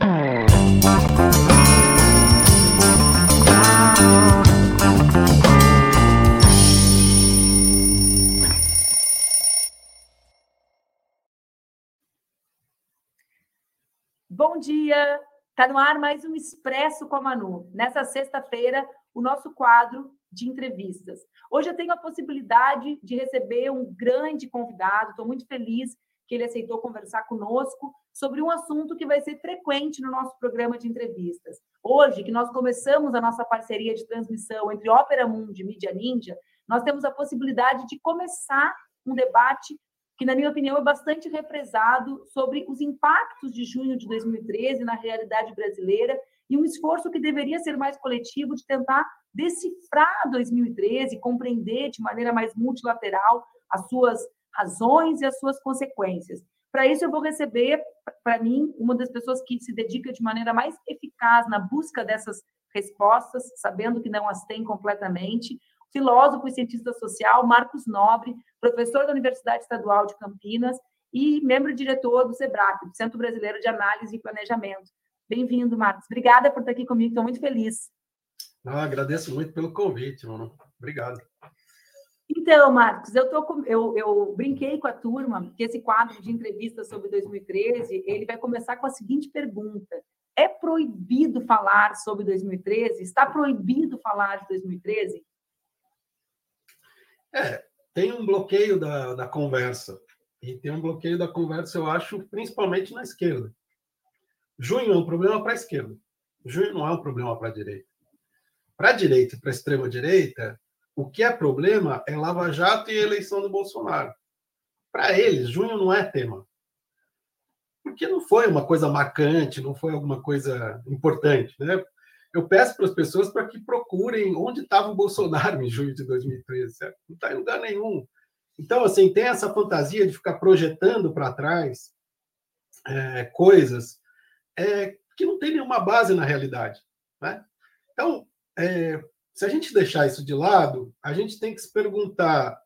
Bom dia! Está no ar mais um Expresso com a Manu. Nessa sexta-feira, o nosso quadro de entrevistas. Hoje eu tenho a possibilidade de receber um grande convidado, estou muito feliz que ele aceitou conversar conosco sobre um assunto que vai ser frequente no nosso programa de entrevistas. Hoje, que nós começamos a nossa parceria de transmissão entre Ópera Mundi e Mídia Ninja, nós temos a possibilidade de começar um debate que, na minha opinião, é bastante represado sobre os impactos de junho de 2013 na realidade brasileira e um esforço que deveria ser mais coletivo de tentar decifrar 2013, compreender de maneira mais multilateral as suas razões e as suas consequências. Para isso, eu vou receber, para mim, uma das pessoas que se dedica de maneira mais eficaz na busca dessas respostas, sabendo que não as tem completamente, filósofo e cientista social Marcos Nobre, professor da Universidade Estadual de Campinas e membro diretor do SEBRAC, do Centro Brasileiro de Análise e Planejamento. Bem-vindo, Marcos. Obrigada por estar aqui comigo, estou muito feliz. Ah, agradeço muito pelo convite, mano. Obrigado. Então, Marcos, eu, tô com, eu, eu brinquei com a turma que esse quadro de entrevistas sobre 2013 ele vai começar com a seguinte pergunta: é proibido falar sobre 2013? Está proibido falar de 2013? É, tem um bloqueio da, da conversa. E tem um bloqueio da conversa, eu acho, principalmente na esquerda. Junho é um problema para a esquerda. Junho não é um problema para a direita. Para a direita e para a extrema-direita, o que é problema é Lava Jato e eleição do Bolsonaro. Para eles, junho não é tema. Porque não foi uma coisa marcante, não foi alguma coisa importante. Né? Eu peço para as pessoas para que procurem onde estava o Bolsonaro em junho de 2013. Certo? Não está em lugar nenhum. Então, assim, tem essa fantasia de ficar projetando para trás é, coisas é, que não tem nenhuma base na realidade. Né? Então, é, se a gente deixar isso de lado, a gente tem que se perguntar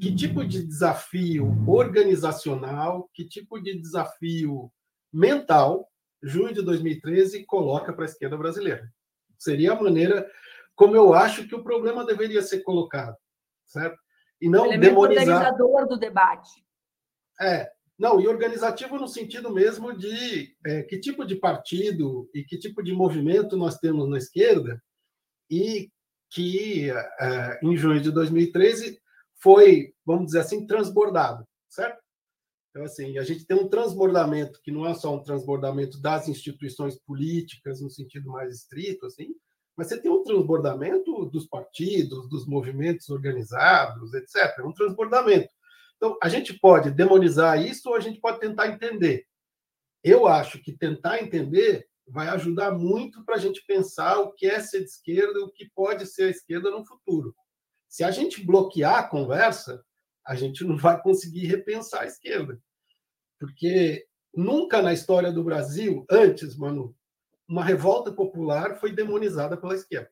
que tipo de desafio organizacional, que tipo de desafio mental junho de 2013 coloca para a esquerda brasileira. Seria a maneira como eu acho que o problema deveria ser colocado, certo? E não Ele é demonizar. organizador do debate. É, não, e organizativo no sentido mesmo de é, que tipo de partido e que tipo de movimento nós temos na esquerda e que é, em junho de 2013 foi, vamos dizer assim, transbordado, certo? Então, assim, a gente tem um transbordamento que não é só um transbordamento das instituições políticas no sentido mais estrito, assim, mas você tem um transbordamento dos partidos, dos movimentos organizados, etc. É um transbordamento. Então, a gente pode demonizar isso ou a gente pode tentar entender. Eu acho que tentar entender vai ajudar muito para a gente pensar o que é ser de esquerda, o que pode ser a esquerda no futuro. Se a gente bloquear a conversa, a gente não vai conseguir repensar a esquerda. Porque nunca na história do Brasil, antes, Manu, uma revolta popular foi demonizada pela esquerda.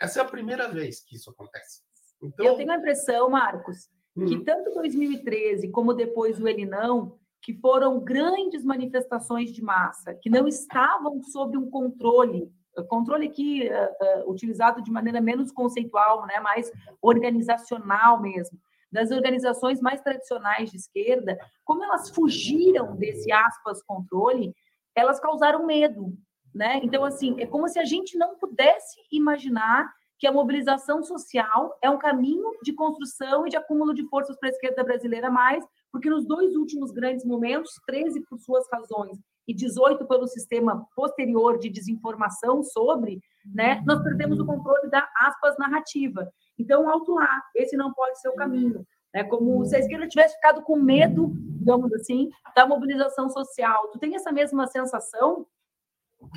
Essa é a primeira vez que isso acontece. Então, Eu tenho a impressão, Marcos, que uhum. tanto 2013 como depois o Ele Não que foram grandes manifestações de massa, que não estavam sob um controle, controle aqui uh, uh, utilizado de maneira menos conceitual, né, mais organizacional mesmo, das organizações mais tradicionais de esquerda, como elas fugiram desse aspas controle, elas causaram medo, né? Então assim, é como se a gente não pudesse imaginar que a mobilização social é um caminho de construção e de acúmulo de forças para a esquerda brasileira mais porque nos dois últimos grandes momentos, 13 por suas razões e 18 pelo sistema posterior de desinformação sobre, né, nós perdemos o controle da aspas narrativa. Então, alto lá, esse não pode ser o caminho. É como se a esquerda tivesse ficado com medo, digamos assim, da mobilização social. Tu tem essa mesma sensação?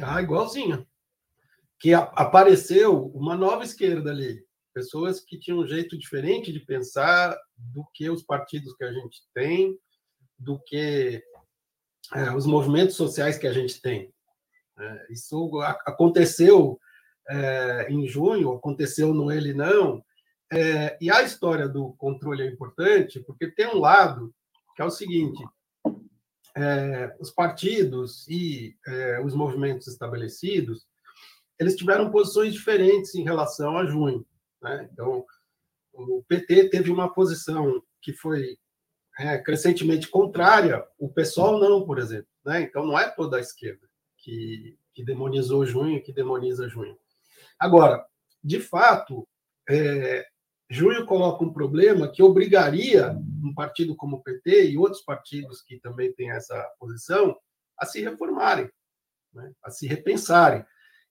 Ah, igualzinha. Que apareceu uma nova esquerda ali pessoas que tinham um jeito diferente de pensar do que os partidos que a gente tem, do que é, os movimentos sociais que a gente tem. É, isso aconteceu é, em junho, aconteceu no Ele Não, é, e a história do controle é importante, porque tem um lado que é o seguinte: é, os partidos e é, os movimentos estabelecidos eles tiveram posições diferentes em relação a junho. Né? Então, o PT teve uma posição que foi é, crescentemente contrária, o pessoal não, por exemplo. Né? Então, não é toda a esquerda que, que demonizou junho, que demoniza junho. Agora, de fato, é, junho coloca um problema que obrigaria um partido como o PT e outros partidos que também têm essa posição a se reformarem, né? a se repensarem.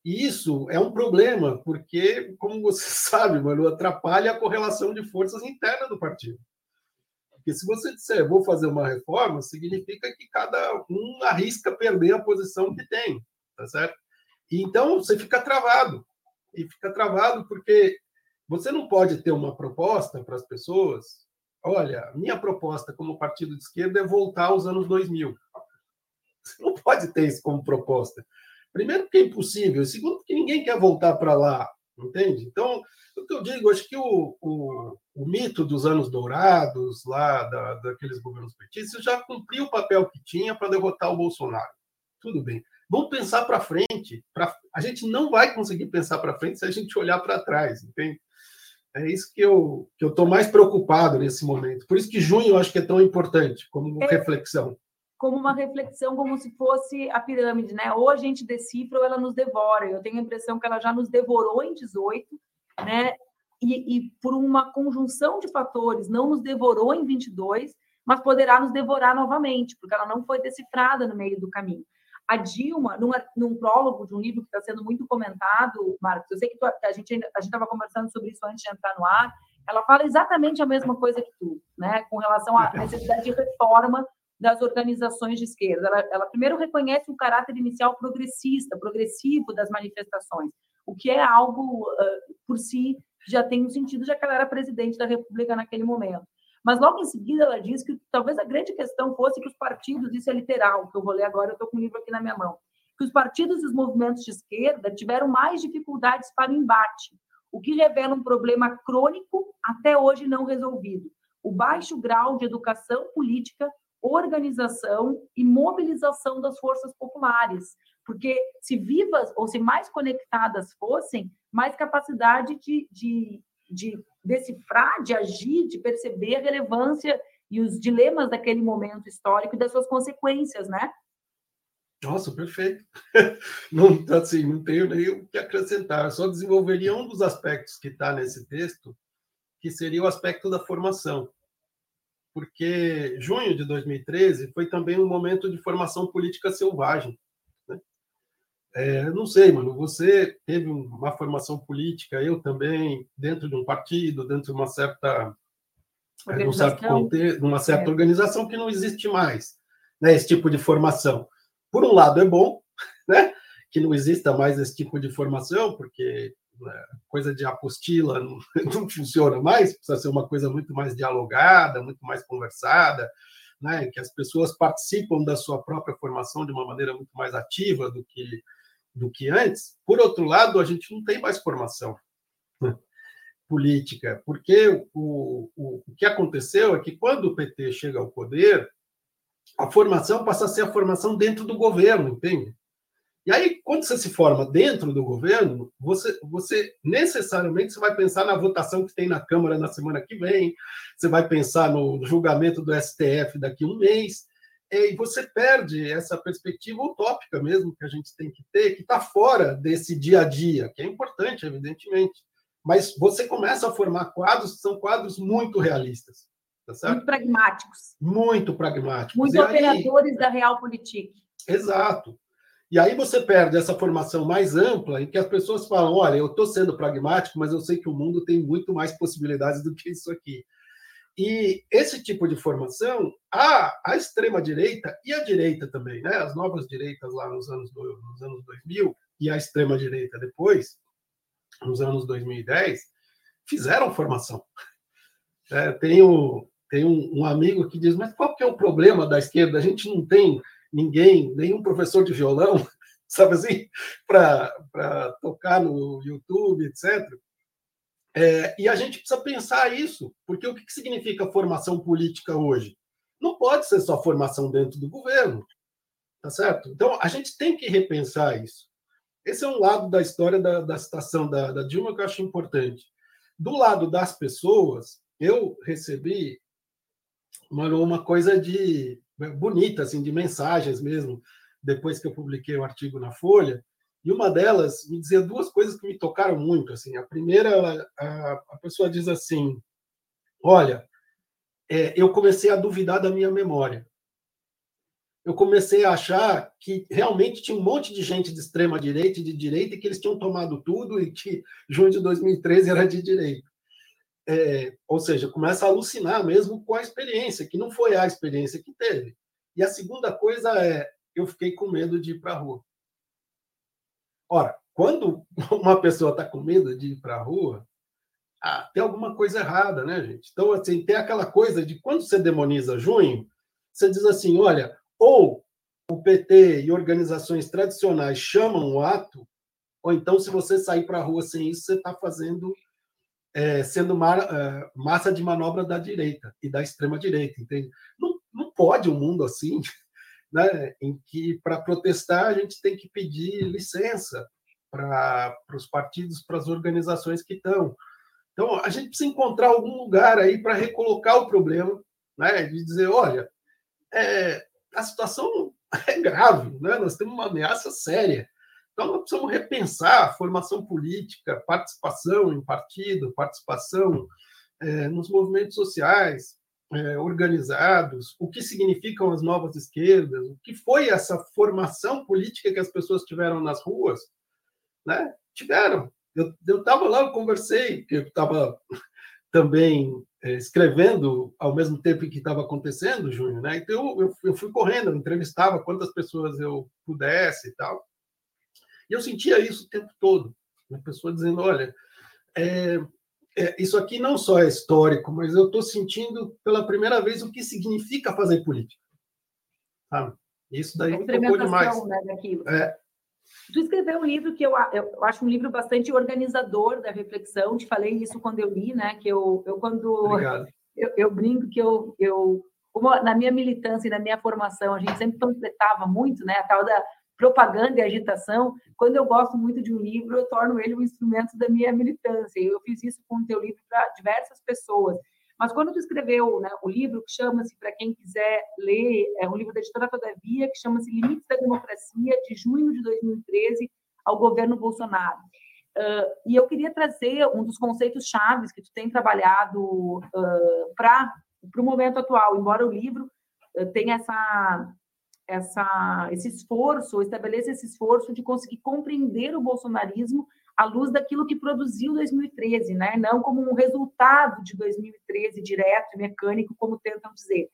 E isso é um problema, porque, como você sabe, mano, atrapalha a correlação de forças interna do partido. Porque se você disser, vou fazer uma reforma, significa que cada um arrisca perder a posição que tem, tá certo? E então você fica travado. E fica travado porque você não pode ter uma proposta para as pessoas. Olha, minha proposta como partido de esquerda é voltar aos anos 2000. Você não pode ter isso como proposta. Primeiro, porque é impossível. Segundo, porque ninguém quer voltar para lá, entende? Então, o que eu digo, acho que o, o, o mito dos anos dourados, lá da, daqueles governos petistas, já cumpriu o papel que tinha para derrotar o Bolsonaro. Tudo bem. Vamos pensar para frente. Pra... A gente não vai conseguir pensar para frente se a gente olhar para trás, entende? É isso que eu que eu estou mais preocupado nesse momento. Por isso que junho eu acho que é tão importante como é. reflexão como uma reflexão, como se fosse a pirâmide, né? Ou a gente decifra ou ela nos devora. Eu tenho a impressão que ela já nos devorou em 18, né? E, e por uma conjunção de fatores, não nos devorou em 22, mas poderá nos devorar novamente, porque ela não foi decifrada no meio do caminho. A Dilma, num, num prólogo de um livro que está sendo muito comentado, Marcos, eu sei que tu, a gente a estava conversando sobre isso antes de entrar no ar, ela fala exatamente a mesma coisa que tu, né, com relação à necessidade de reforma das organizações de esquerda. Ela, ela primeiro reconhece o caráter inicial progressista, progressivo das manifestações, o que é algo uh, por si já tem um sentido, já que ela era presidente da República naquele momento. Mas logo em seguida ela diz que talvez a grande questão fosse que os partidos, isso é literal, que eu vou ler agora, eu estou com o livro aqui na minha mão, que os partidos e os movimentos de esquerda tiveram mais dificuldades para o embate, o que revela um problema crônico até hoje não resolvido, o baixo grau de educação política organização e mobilização das forças populares, porque se vivas ou se mais conectadas fossem, mais capacidade de, de, de decifrar, de agir, de perceber a relevância e os dilemas daquele momento histórico e das suas consequências, né? Nossa, perfeito. Não, assim, não tenho nem o que acrescentar. Eu só desenvolveria um dos aspectos que está nesse texto, que seria o aspecto da formação porque junho de 2013 foi também um momento de formação política selvagem. Né? É, não sei, mano, você teve uma formação política, eu também, dentro de um partido, dentro de uma certa, é, de um certo contexto, uma certa é. organização que não existe mais, né, esse tipo de formação. Por um lado é bom, né, que não exista mais esse tipo de formação, porque coisa de apostila não, não, funciona mais, precisa ser uma coisa muito mais dialogada, muito mais conversada, né, que as pessoas participam da sua própria formação de uma maneira muito mais ativa do que, do que antes. Por outro lado, a gente não tem mais formação política, porque o, o, o que aconteceu é que quando o PT chega ao poder, a formação passa a ser a formação dentro do governo, entende? E aí, quando você se forma dentro do governo, você, você necessariamente você vai pensar na votação que tem na Câmara na semana que vem, você vai pensar no julgamento do STF daqui a um mês, e você perde essa perspectiva utópica mesmo que a gente tem que ter, que está fora desse dia a dia, que é importante, evidentemente. Mas você começa a formar quadros que são quadros muito realistas. Tá muito pragmáticos. Muito pragmáticos. Muito e operadores aí... da realpolitik. Exato. E aí você perde essa formação mais ampla, em que as pessoas falam: olha, eu estou sendo pragmático, mas eu sei que o mundo tem muito mais possibilidades do que isso aqui. E esse tipo de formação, a, a extrema-direita e a direita também, né? as novas direitas lá nos anos, nos anos 2000 e a extrema-direita depois, nos anos 2010, fizeram formação. É, tenho tem um, um, amigo que diz, mas qual que é o problema da esquerda? A gente não tem ninguém, nenhum professor de violão, sabe assim, para tocar no YouTube, etc. É, e a gente precisa pensar isso, porque o que, que significa formação política hoje? não pode ser só formação dentro do governo, tá certo? Então, a gente tem que repensar isso. Esse é um lado da história da, da citação da, da Dilma que eu acho importante. Do lado das pessoas, eu recebi uma, uma coisa de bonita, assim, de mensagens mesmo, depois que eu publiquei o artigo na Folha, e uma delas me dizia duas coisas que me tocaram muito. Assim, a primeira, ela, a, a pessoa diz assim: Olha, é, eu comecei a duvidar da minha memória. Eu comecei a achar que realmente tinha um monte de gente de extrema direita e de direita e que eles tinham tomado tudo e que junho de 2013 era de direita. É, ou seja, começa a alucinar mesmo com a experiência, que não foi a experiência que teve. E a segunda coisa é, eu fiquei com medo de ir para a rua. Ora, quando uma pessoa está com medo de ir para a rua, ah, tem alguma coisa errada, né, gente? Então, assim, tem aquela coisa de quando você demoniza junho, você diz assim: olha, ou o PT e organizações tradicionais chamam o ato, ou então, se você sair para a rua sem isso, você está fazendo, é, sendo mar, é, massa de manobra da direita e da extrema-direita, entende? Não, não pode um mundo assim, né, em que, para protestar, a gente tem que pedir licença para os partidos, para as organizações que estão. Então, a gente precisa encontrar algum lugar aí para recolocar o problema, né? de dizer, olha, é, a situação é grave, né? nós temos uma ameaça séria. Então, nós precisamos repensar a formação política, participação em partido, participação é, nos movimentos sociais é, organizados, o que significam as novas esquerdas, o que foi essa formação política que as pessoas tiveram nas ruas, né? Tiveram, eu estava lá, eu conversei, eu estava também é, escrevendo ao mesmo tempo que estava acontecendo, Júnior, né? Então eu, eu fui correndo, eu entrevistava quantas pessoas eu pudesse e tal. E eu sentia isso o tempo todo, a pessoa dizendo, olha, é, é, isso aqui não só é histórico, mas eu estou sentindo pela primeira vez o que significa fazer política. Sabe? Isso daí me tocou demais. Né, é, Tu escreveu um livro que eu, eu acho um livro bastante organizador da reflexão. Te falei isso quando eu li, né? Que eu, eu quando eu, eu, brinco que eu, eu como na minha militância e na minha formação a gente sempre panfletava muito, né? A tal da propaganda e agitação. Quando eu gosto muito de um livro, eu torno ele um instrumento da minha militância. Eu fiz isso com o teu livro para diversas pessoas. Mas quando tu escreveu né, o livro, que chama-se, para quem quiser ler, é um livro da editora Todavia, que chama-se Limites da Democracia, de junho de 2013 ao governo Bolsonaro. Uh, e eu queria trazer um dos conceitos chaves que tu tem trabalhado uh, para o momento atual, embora o livro uh, tenha essa, essa, esse esforço, estabeleça esse esforço de conseguir compreender o bolsonarismo à luz daquilo que produziu 2013, né? não como um resultado de 2013 direto e mecânico, como tentam dizer.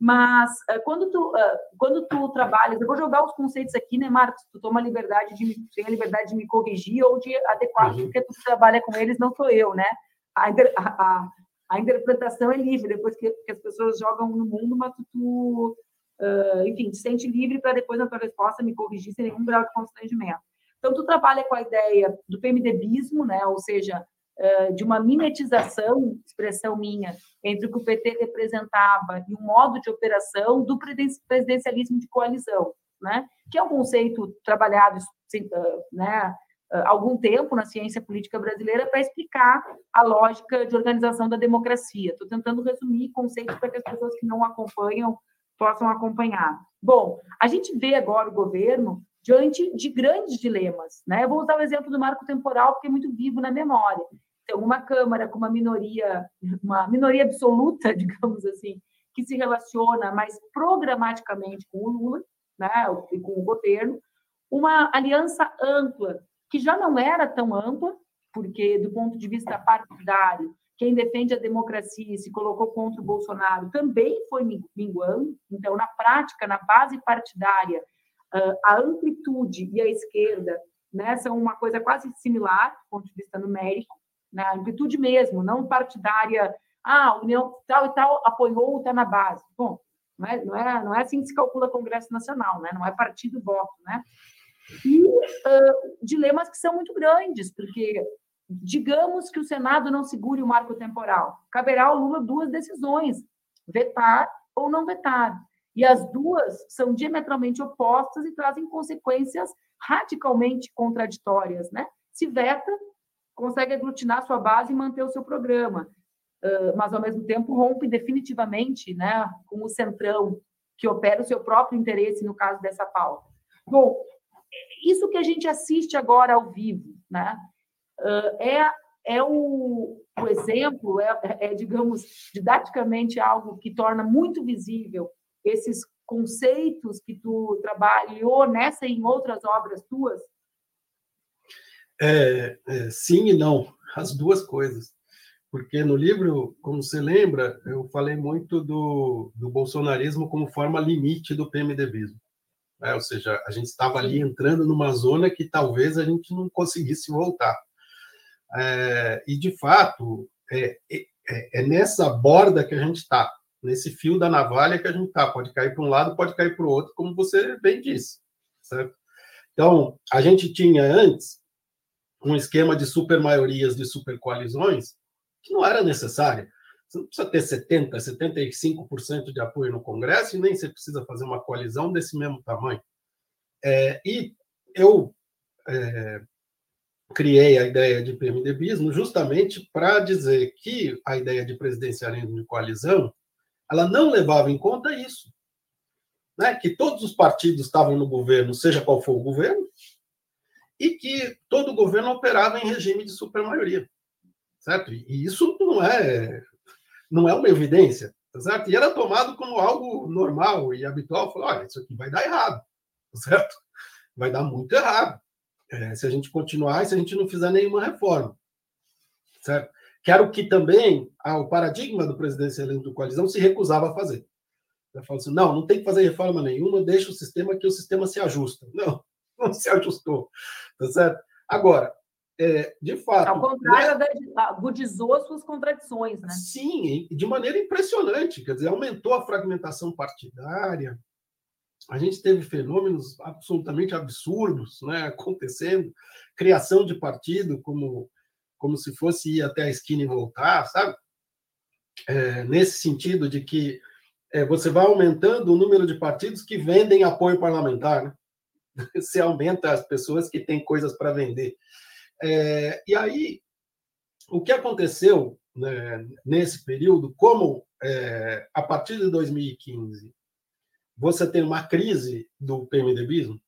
Mas uh, quando tu uh, quando tu trabalhas, eu vou jogar os conceitos aqui, né, Marcos? Tu toma a liberdade de me, tem a liberdade de me corrigir ou de adequar, uhum. porque tu trabalha com eles, não sou eu, né? A, a, a interpretação é livre depois que, que, as pessoas jogam no mundo, mas tu, tu uh, enfim, te sente livre para depois na tua resposta me corrigir sem nenhum grau de constrangimento. Então, tu trabalha com a ideia do PMDBismo, né? ou seja, de uma mimetização, expressão minha, entre o que o PT representava e o modo de operação do presidencialismo de coalizão, né? que é um conceito trabalhado né, há algum tempo na ciência política brasileira para explicar a lógica de organização da democracia. Estou tentando resumir conceitos para que as pessoas que não acompanham possam acompanhar. Bom, a gente vê agora o governo diante de grandes dilemas. Né? Eu vou usar o exemplo do marco temporal, porque é muito vivo na memória. Então, uma Câmara com uma minoria, uma minoria absoluta, digamos assim, que se relaciona mais programaticamente com o Lula né, e com o governo, uma aliança ampla, que já não era tão ampla, porque, do ponto de vista partidário, quem defende a democracia e se colocou contra o Bolsonaro também foi minguando. Então, na prática, na base partidária, a amplitude e a esquerda né, são uma coisa quase similar, do ponto de vista numérico, né, amplitude mesmo, não partidária, ah, União tal e tal apoiou, está na base. Bom, não é, não, é, não é assim que se calcula Congresso Nacional, né, não é partido voto. Né? E uh, dilemas que são muito grandes, porque digamos que o Senado não segure o marco temporal, caberá ao Lula duas decisões, vetar ou não vetar. E as duas são diametralmente opostas e trazem consequências radicalmente contraditórias, né? Se veta, consegue aglutinar sua base e manter o seu programa, mas ao mesmo tempo rompe definitivamente, né, com o centrão que opera o seu próprio interesse no caso dessa pauta. Bom, isso que a gente assiste agora ao vivo, né, é é o, o exemplo, é, é, digamos, didaticamente algo que torna muito visível esses conceitos que tu trabalhou nessa e em outras obras tuas? É, é, sim e não, as duas coisas. Porque no livro, como você lembra, eu falei muito do, do bolsonarismo como forma limite do PMDBismo. É, ou seja, a gente estava ali entrando numa zona que talvez a gente não conseguisse voltar. É, e, de fato, é, é, é, nessa borda que a gente está, nesse fio da navalha que a gente está. Pode cair para um lado, pode cair para o outro, como você bem disse. Certo? Então, a gente tinha antes um esquema de supermaiorias, de supercoalizões, que não era necessário. Você não precisa ter 70%, 75% de apoio no Congresso e nem você precisa fazer uma coalizão desse mesmo tamanho. É, e eu é, criei a ideia de PMDBismo justamente para dizer que a ideia de presidencialismo de coalizão ela não levava em conta isso. Né? Que todos os partidos estavam no governo, seja qual for o governo, e que todo o governo operava em regime de supermaioria. Certo? E isso não é, não é uma evidência. Tá certo? E era tomado como algo normal e habitual. Falou, olha, isso aqui vai dar errado. Tá certo? Vai dar muito errado é, se a gente continuar e se a gente não fizer nenhuma reforma. Certo? Que era o que também ah, o paradigma do presidencialismo do coalizão se recusava a fazer. Ele falou assim: não, não tem que fazer reforma nenhuma, deixa o sistema que o sistema se ajusta. Não, não se ajustou. Tá certo? Agora, é, de fato. Ao contrário, né, agudizou suas contradições, né? Sim, de maneira impressionante. Quer dizer, aumentou a fragmentação partidária, a gente teve fenômenos absolutamente absurdos né, acontecendo, criação de partido como, como se fosse ir até a esquina e voltar, sabe? É, nesse sentido de que é, você vai aumentando o número de partidos que vendem apoio parlamentar, né? você aumenta as pessoas que têm coisas para vender. É, e aí, o que aconteceu né, nesse período, como é, a partir de 2015 você tem uma crise do PMDBismo,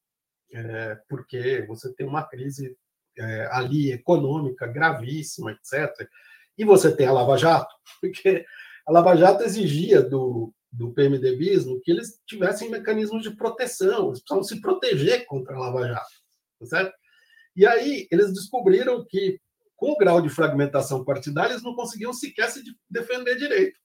é, porque você tem uma crise é, ali econômica gravíssima, etc. E você tem a Lava Jato, porque a Lava Jato exigia do, do PMDBismo que eles tivessem mecanismos de proteção, eles precisavam se proteger contra a Lava Jato, tá certo? E aí eles descobriram que, com o grau de fragmentação partidária, eles não conseguiam sequer se defender direito.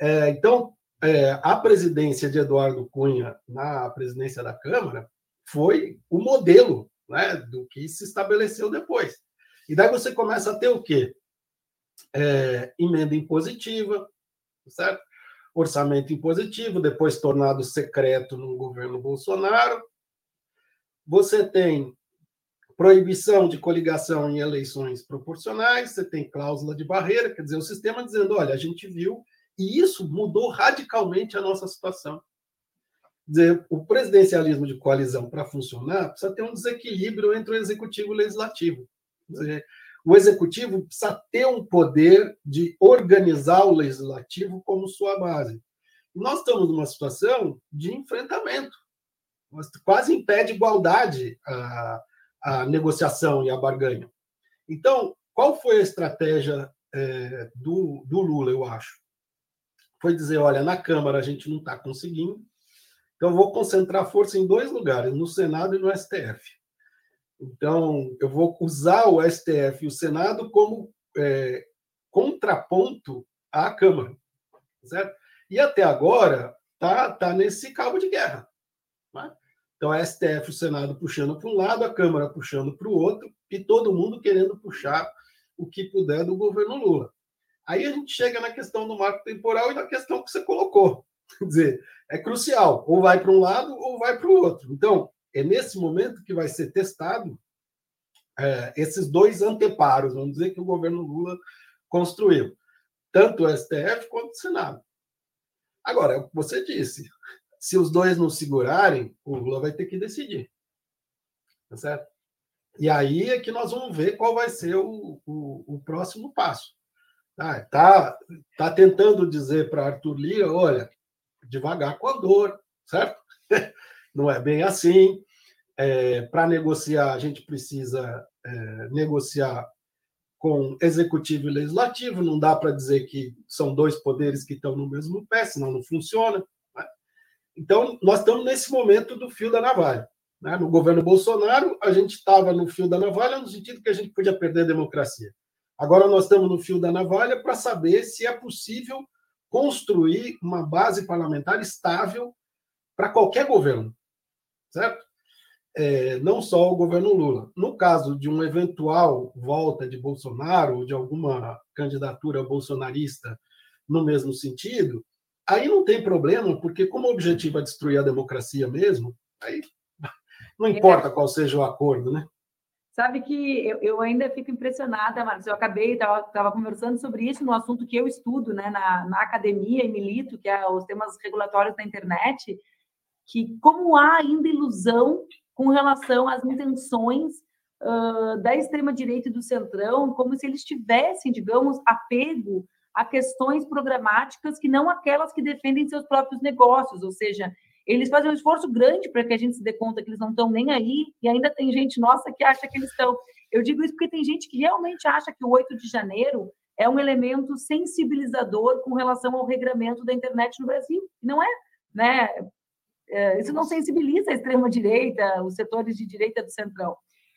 É, então, é, a presidência de Eduardo Cunha na presidência da Câmara foi o modelo né, do que se estabeleceu depois. E daí você começa a ter o quê? É, emenda impositiva, certo? orçamento impositivo, depois tornado secreto no governo Bolsonaro. Você tem proibição de coligação em eleições proporcionais, você tem cláusula de barreira, quer dizer, o sistema dizendo, olha, a gente viu e isso mudou radicalmente a nossa situação. Dizer, o presidencialismo de coalizão, para funcionar, precisa ter um desequilíbrio entre o executivo e o legislativo. Dizer, o executivo precisa ter um poder de organizar o legislativo como sua base. nós estamos numa situação de enfrentamento. Quase impede igualdade a, a negociação e a barganha. Então, qual foi a estratégia é, do, do Lula, eu acho? Foi dizer: olha, na Câmara a gente não está conseguindo, então eu vou concentrar força em dois lugares, no Senado e no STF. Então, eu vou usar o STF e o Senado como é, contraponto à Câmara, certo? E até agora tá, tá nesse cabo de guerra. Né? Então, a STF o Senado puxando para um lado, a Câmara puxando para o outro, e todo mundo querendo puxar o que puder do governo Lula. Aí a gente chega na questão do marco temporal e na questão que você colocou. Quer dizer, é crucial, ou vai para um lado ou vai para o outro. Então, é nesse momento que vai ser testado é, esses dois anteparos, vamos dizer, que o governo Lula construiu, tanto o STF quanto o Senado. Agora, é o que você disse. Se os dois não segurarem, o Lula vai ter que decidir. Tá certo? E aí é que nós vamos ver qual vai ser o, o, o próximo passo. Tá, tá, tá tentando dizer para Arthur Lira, olha, devagar com a dor, certo? Não é bem assim. É, para negociar, a gente precisa é, negociar com executivo e legislativo, não dá para dizer que são dois poderes que estão no mesmo pé, senão não funciona. Né? Então, nós estamos nesse momento do fio da navalha. Né? No governo Bolsonaro, a gente estava no fio da navalha no sentido que a gente podia perder a democracia. Agora nós estamos no fio da navalha para saber se é possível construir uma base parlamentar estável para qualquer governo, certo? É, não só o governo Lula. No caso de uma eventual volta de Bolsonaro ou de alguma candidatura bolsonarista no mesmo sentido, aí não tem problema, porque como o objetivo é destruir a democracia mesmo, aí não importa qual seja o acordo, né? Sabe que eu, eu ainda fico impressionada, Marcos. Eu acabei, estava conversando sobre isso no assunto que eu estudo né, na, na academia e milito, que é os temas regulatórios da internet, que como há ainda ilusão com relação às intenções uh, da extrema-direita e do centrão, como se eles tivessem, digamos, apego a questões programáticas que não aquelas que defendem seus próprios negócios, ou seja, eles fazem um esforço grande para que a gente se dê conta que eles não estão nem aí, e ainda tem gente nossa que acha que eles estão. Eu digo isso porque tem gente que realmente acha que o 8 de janeiro é um elemento sensibilizador com relação ao regramento da internet no Brasil. Não é, né? É, isso não sensibiliza a extrema-direita, os setores de direita do centrão.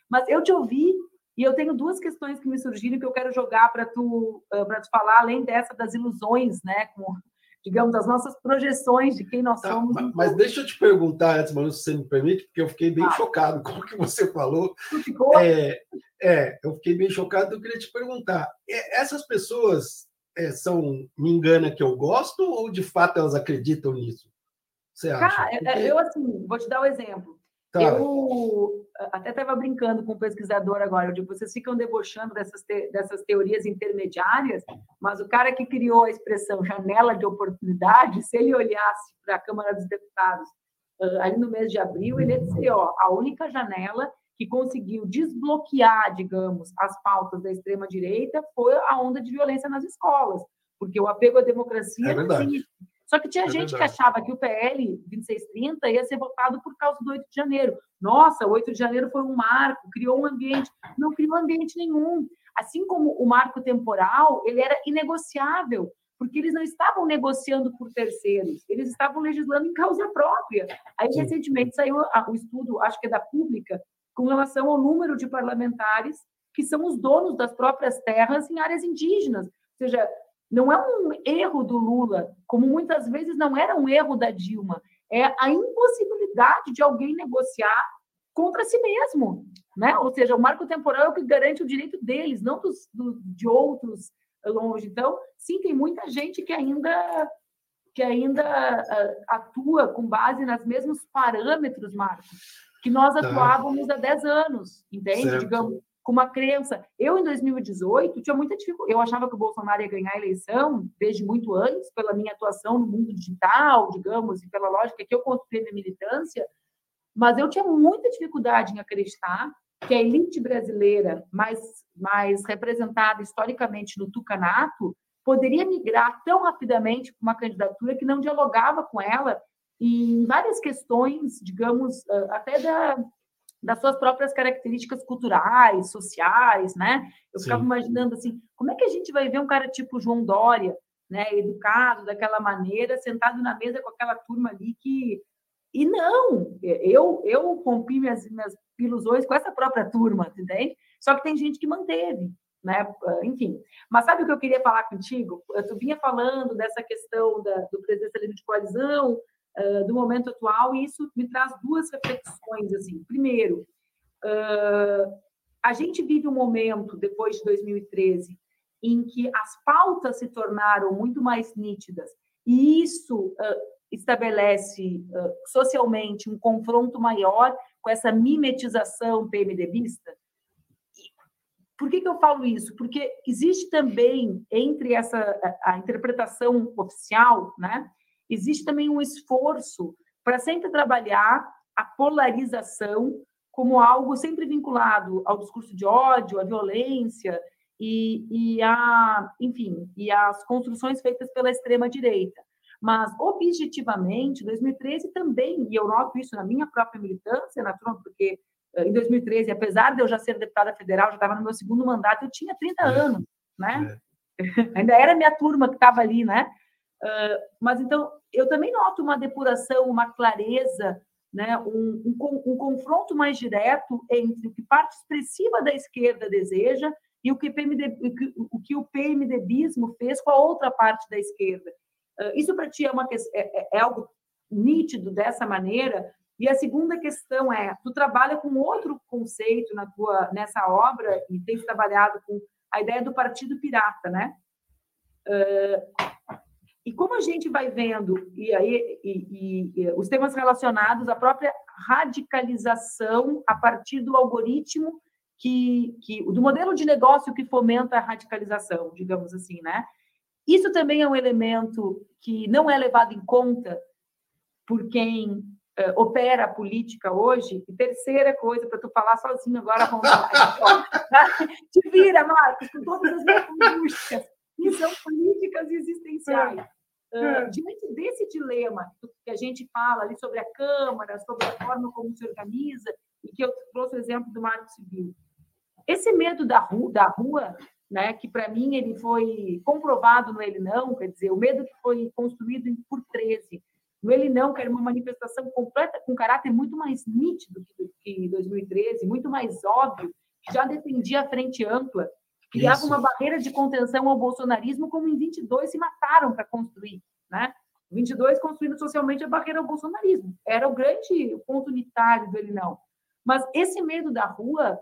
Mas eu te ouvi e eu tenho duas questões que me surgiram que eu quero jogar para tu, para tu falar, além dessa das ilusões, né, com digamos, as nossas projeções de quem nós tá, somos. Mas, mas, deixa eu te perguntar antes, Manu, se você me permite, porque eu fiquei bem ah. chocado com o que você falou. Ficou? É, é, eu fiquei bem chocado, eu queria te perguntar, essas pessoas é, são, me engana que eu gosto, ou de fato elas acreditam nisso? Você acha? Cara, porque... eu assim, vou te dar um exemplo. Tá. Eu até estava brincando com um pesquisador agora, eu digo, vocês ficam debochando dessas, te, dessas teorias intermediárias, mas o cara que criou a expressão janela de oportunidade, se ele olhasse para a Câmara dos Deputados uh, ali no mês de abril, ele ia dizer, ó, a única janela que conseguiu desbloquear, digamos, as pautas da extrema-direita foi a onda de violência nas escolas, porque o apego à democracia é. Só que tinha é gente verdade. que achava que o PL 2630 ia ser votado por causa do 8 de janeiro. Nossa, o 8 de janeiro foi um marco, criou um ambiente. Não criou ambiente nenhum. Assim como o marco temporal, ele era inegociável, porque eles não estavam negociando por terceiros, eles estavam legislando em causa própria. Aí, recentemente, saiu o estudo, acho que é da Pública, com relação ao número de parlamentares que são os donos das próprias terras em áreas indígenas. Ou seja, não é um erro do Lula, como muitas vezes não era um erro da Dilma, é a impossibilidade de alguém negociar contra si mesmo, né? Ou seja, o marco temporal é o que garante o direito deles, não dos, do, de outros longe. Então, sim, tem muita gente que ainda que ainda uh, atua com base nos mesmos parâmetros, Marcos, que nós tá. atuávamos há 10 anos, entende? Certo. Digamos, com uma crença. Eu, em 2018, tinha muita dificuldade. Eu achava que o Bolsonaro ia ganhar a eleição desde muito antes, pela minha atuação no mundo digital, digamos, e pela lógica que eu construí minha militância, mas eu tinha muita dificuldade em acreditar que a elite brasileira, mais, mais representada historicamente no tucanato, poderia migrar tão rapidamente para uma candidatura que não dialogava com ela em várias questões, digamos, até da, das suas próprias características culturais, sociais, né? Eu Sim. ficava imaginando assim, como é que a gente vai ver um cara tipo João Dória, né, educado daquela maneira, sentado na mesa com aquela turma ali que e não, eu eu rompi minhas, minhas ilusões com essa própria turma, entende? Só que tem gente que manteve, né? Enfim. Mas sabe o que eu queria falar contigo? Eu vinha falando dessa questão da, do presença livre de coalizão, uh, do momento atual, e isso me traz duas reflexões. Assim. Primeiro, uh, a gente vive um momento, depois de 2013, em que as pautas se tornaram muito mais nítidas, e isso uh, estabelece socialmente um confronto maior com essa mimetização PMDBista. Por que, que eu falo isso? Porque existe também, entre essa a interpretação oficial, né, existe também um esforço para sempre trabalhar a polarização como algo sempre vinculado ao discurso de ódio, à violência e, e a, enfim, e as construções feitas pela extrema direita. Mas, objetivamente, 2013 também, e eu noto isso na minha própria militância, na turma, porque eh, em 2013, apesar de eu já ser deputada federal, já estava no meu segundo mandato, eu tinha 30 é. anos, né? É. Ainda era minha turma que estava ali, né? Uh, mas então, eu também noto uma depuração, uma clareza, né? Um, um, um, confronto mais direto entre o que parte expressiva da esquerda deseja e o que, PMD, o que o PMDBismo fez com a outra parte da esquerda. Isso para ti é, uma, é, é, é algo nítido dessa maneira? E a segunda questão é, tu trabalha com outro conceito na tua nessa obra e tens trabalhado com a ideia do partido pirata, né? Uh, e como a gente vai vendo e aí e, e, e, os temas relacionados à própria radicalização a partir do algoritmo que, que do modelo de negócio que fomenta a radicalização, digamos assim, né? Isso também é um elemento que não é levado em conta por quem uh, opera a política hoje. E terceira coisa, para tu falar sozinho agora, te vira, Marcos, com todas as minhas que são políticas existenciais. Uh, diante desse dilema que a gente fala ali sobre a Câmara, sobre a forma como se organiza, e que eu trouxe o exemplo do Marco Civil, esse medo da rua, da rua né, que para mim ele foi comprovado no Ele Não, quer dizer, o medo que foi construído por 13, no Ele Não, que era uma manifestação completa, com caráter muito mais nítido que 2013, muito mais óbvio, que já defendia a frente ampla, criava Isso. uma barreira de contenção ao bolsonarismo, como em 22 se mataram para construir, né? 22 construindo socialmente a barreira ao bolsonarismo. Era o grande ponto unitário do Ele Não. Mas esse medo da rua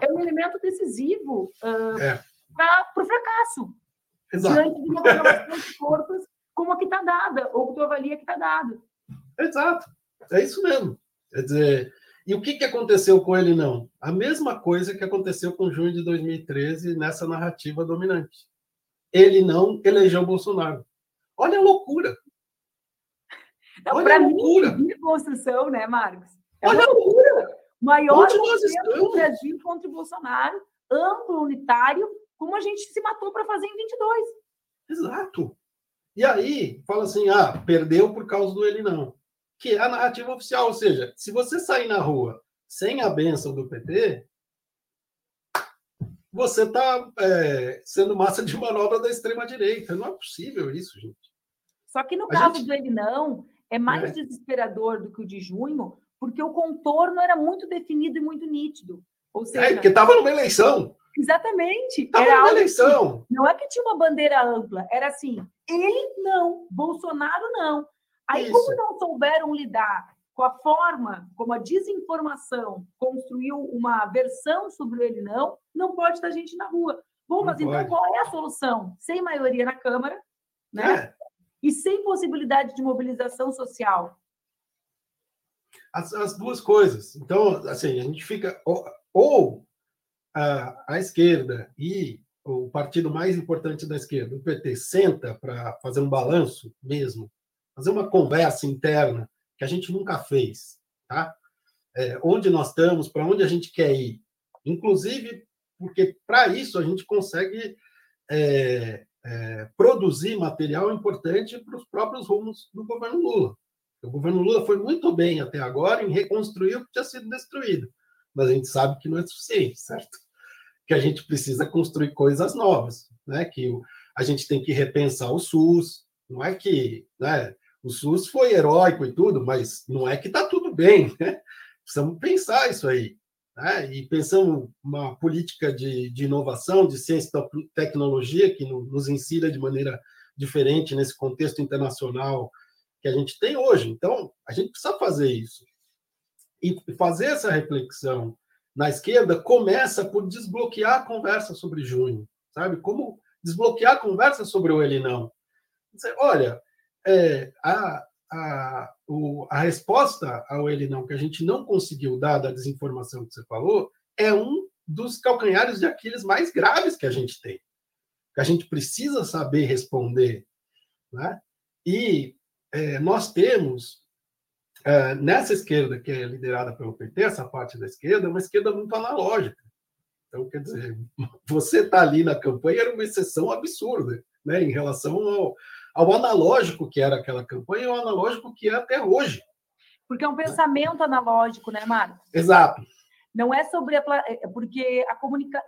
é um elemento decisivo uh, é para o fracasso. Exato. Diante de uma programação de forças como a que está dada, ou que tu avalia que está dada. Exato. É isso mesmo. Quer dizer, e o que, que aconteceu com ele, não? A mesma coisa que aconteceu com junho de 2013 nessa narrativa dominante. Ele não elegeu Bolsonaro. Olha a loucura. Para mim, construção, né, Marcos? É Olha a loucura. Maior do Brasil contra o Bolsonaro, amplo, unitário, como a gente se matou para fazer em 22. Exato. E aí, fala assim, ah, perdeu por causa do ele não. Que é a narrativa oficial, ou seja, se você sair na rua sem a benção do PT, você está é, sendo massa de manobra da extrema-direita. Não é possível isso, gente. Só que no a caso gente... do ele não, é mais é. desesperador do que o de junho, porque o contorno era muito definido e muito nítido. Ou é, seja, é, porque estava numa eleição. Exatamente. Estava era numa eleição. Assim, não é que tinha uma bandeira ampla, era assim, ele não, Bolsonaro não. Aí, Isso. como não souberam lidar com a forma como a desinformação construiu uma versão sobre ele não, não pode estar gente na rua. Bom, mas então qual é a solução? Sem maioria na Câmara, né? É. E sem possibilidade de mobilização social. As, as, duas coisas. Então, assim, a gente fica ou, ou a, a esquerda e o partido mais importante da esquerda, o PT, senta para fazer um balanço mesmo, fazer uma conversa interna que a gente nunca fez, tá? É, onde nós estamos, para onde a gente quer ir. Inclusive, porque para isso a gente consegue é, é, produzir material importante para os próprios rumos do governo Lula. O governo Lula foi muito bem até agora em reconstruir o que tinha sido destruído mas a gente sabe que não é suficiente, certo? Que a gente precisa construir coisas novas, né? Que a gente tem que repensar o SUS, não é que, né? O SUS foi heróico e tudo, mas não é que está tudo bem, né? Precisamos pensar isso aí. Né? E pensamos uma política de, de inovação, de ciência e tecnologia que nos insira de maneira diferente nesse contexto internacional que a gente tem hoje. Então, a gente precisa fazer isso e fazer essa reflexão na esquerda começa por desbloquear a conversa sobre junho, sabe? Como desbloquear a conversa sobre o ele não. Dizer, olha, é, a, a, o, a resposta ao ele não que a gente não conseguiu dar da desinformação que você falou é um dos calcanhares de Aquiles mais graves que a gente tem. Que a gente precisa saber responder, né? E é, nós temos é, nessa esquerda que é liderada pelo PT, essa parte da esquerda, é uma esquerda muito analógica. Então, quer dizer, você está ali na campanha era uma exceção absurda, né, em relação ao, ao analógico que era aquela campanha e ao analógico que é até hoje. Porque é um pensamento analógico, né, Marcos? Exato. Não é sobre a. É, porque a comunica...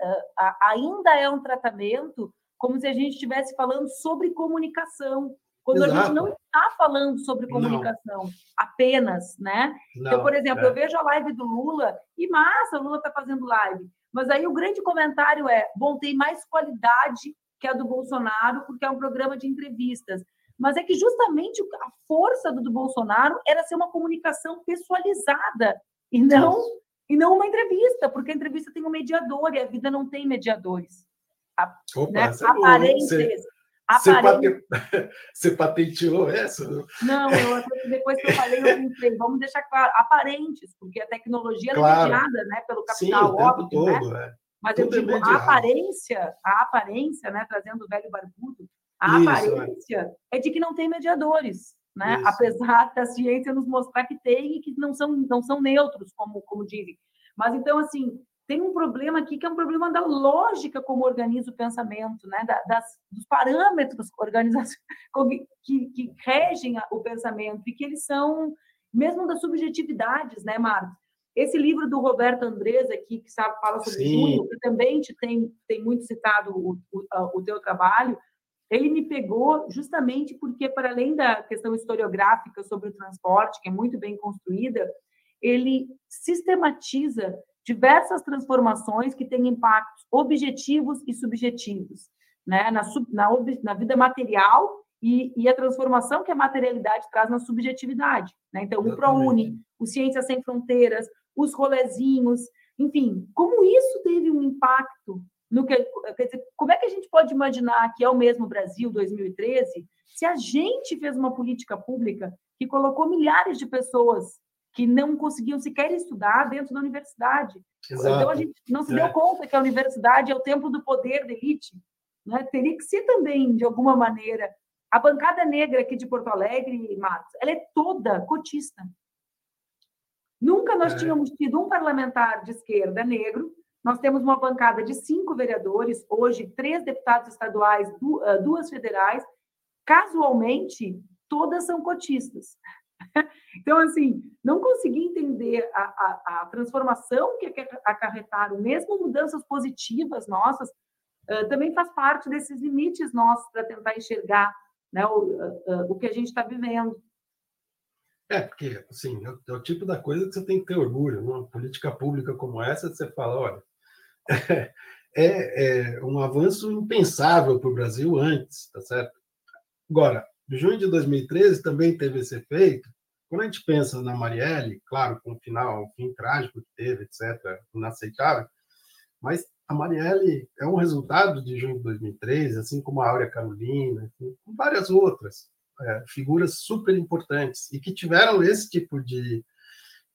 ainda é um tratamento como se a gente estivesse falando sobre comunicação. Quando Exato. a gente não está falando sobre comunicação não. apenas, né? Não, então, por exemplo, é. eu vejo a live do Lula e massa, o Lula está fazendo live. Mas aí o grande comentário é: bom, tem mais qualidade que a do Bolsonaro, porque é um programa de entrevistas. Mas é que justamente a força do, do Bolsonaro era ser uma comunicação pessoalizada e não, e não uma entrevista, porque a entrevista tem um mediador e a vida não tem mediadores. A, Opa, né? Aparências. Você, patenteou essa? Não, eu, depois que eu falei, eu pensei, vamos deixar claro, aparentes, porque a tecnologia claro. é mediada né, pelo capital, Sim, o óbvio, tempo né? todo, é. Mas eu digo, é a aparência, a aparência, né, trazendo o velho barbudo, a Isso, é. aparência é. é. de que não tem mediadores, né? Isso. Apesar da ciência nos mostrar que tem e que não são, não são neutros, como, como dizem. Mas então, assim, tem um problema aqui que é um problema da lógica como organiza o pensamento, né? Da, das, dos parâmetros que, que regem o pensamento e que eles são, mesmo das subjetividades, né, Marcos? Esse livro do Roberto Andrés aqui, que sabe, fala sobre Sim. que também te tem, tem muito citado o, o, o teu trabalho, ele me pegou justamente porque, para além da questão historiográfica sobre o transporte, que é muito bem construída, ele sistematiza diversas transformações que têm impactos objetivos e subjetivos, né? na, na, na vida material e, e, a transformação que a materialidade traz na subjetividade. Né? Então, o ProUni, o Ciências Sem Fronteiras, os rolezinhos, enfim, como isso teve um impacto no que, quer dizer, como é que a gente pode imaginar que é o mesmo Brasil 2013 se a gente fez uma política pública que colocou milhares de pessoas que não conseguiam sequer estudar dentro da universidade. Exato. Então a gente não se deu é. conta que a universidade é o templo do poder da elite. Né? Teria que ser também, de alguma maneira. A bancada negra aqui de Porto Alegre, Matos, ela é toda cotista. Nunca nós é. tínhamos tido um parlamentar de esquerda negro. Nós temos uma bancada de cinco vereadores, hoje três deputados estaduais, ah, duas federais. Casualmente, todas são cotistas. Então, assim, não consegui entender a, a, a transformação que acarretaram, mesmo mudanças positivas nossas, uh, também faz parte desses limites nossos para tentar enxergar né, o, uh, o que a gente está vivendo. É, porque, assim, é, é, o tipo da coisa que você tem que ter orgulho. Numa política pública como essa, você fala, olha, é, é um avanço impensável para o Brasil antes, tá certo? Agora, junho de 2013 também teve esse efeito. Quando a gente pensa na Marielle, claro, com o final, o fim trágico que teve, etc., inaceitável, mas a Marielle é um resultado de junho de 2013, assim como a Áurea Carolina, várias outras é, figuras super importantes e que tiveram esse tipo de,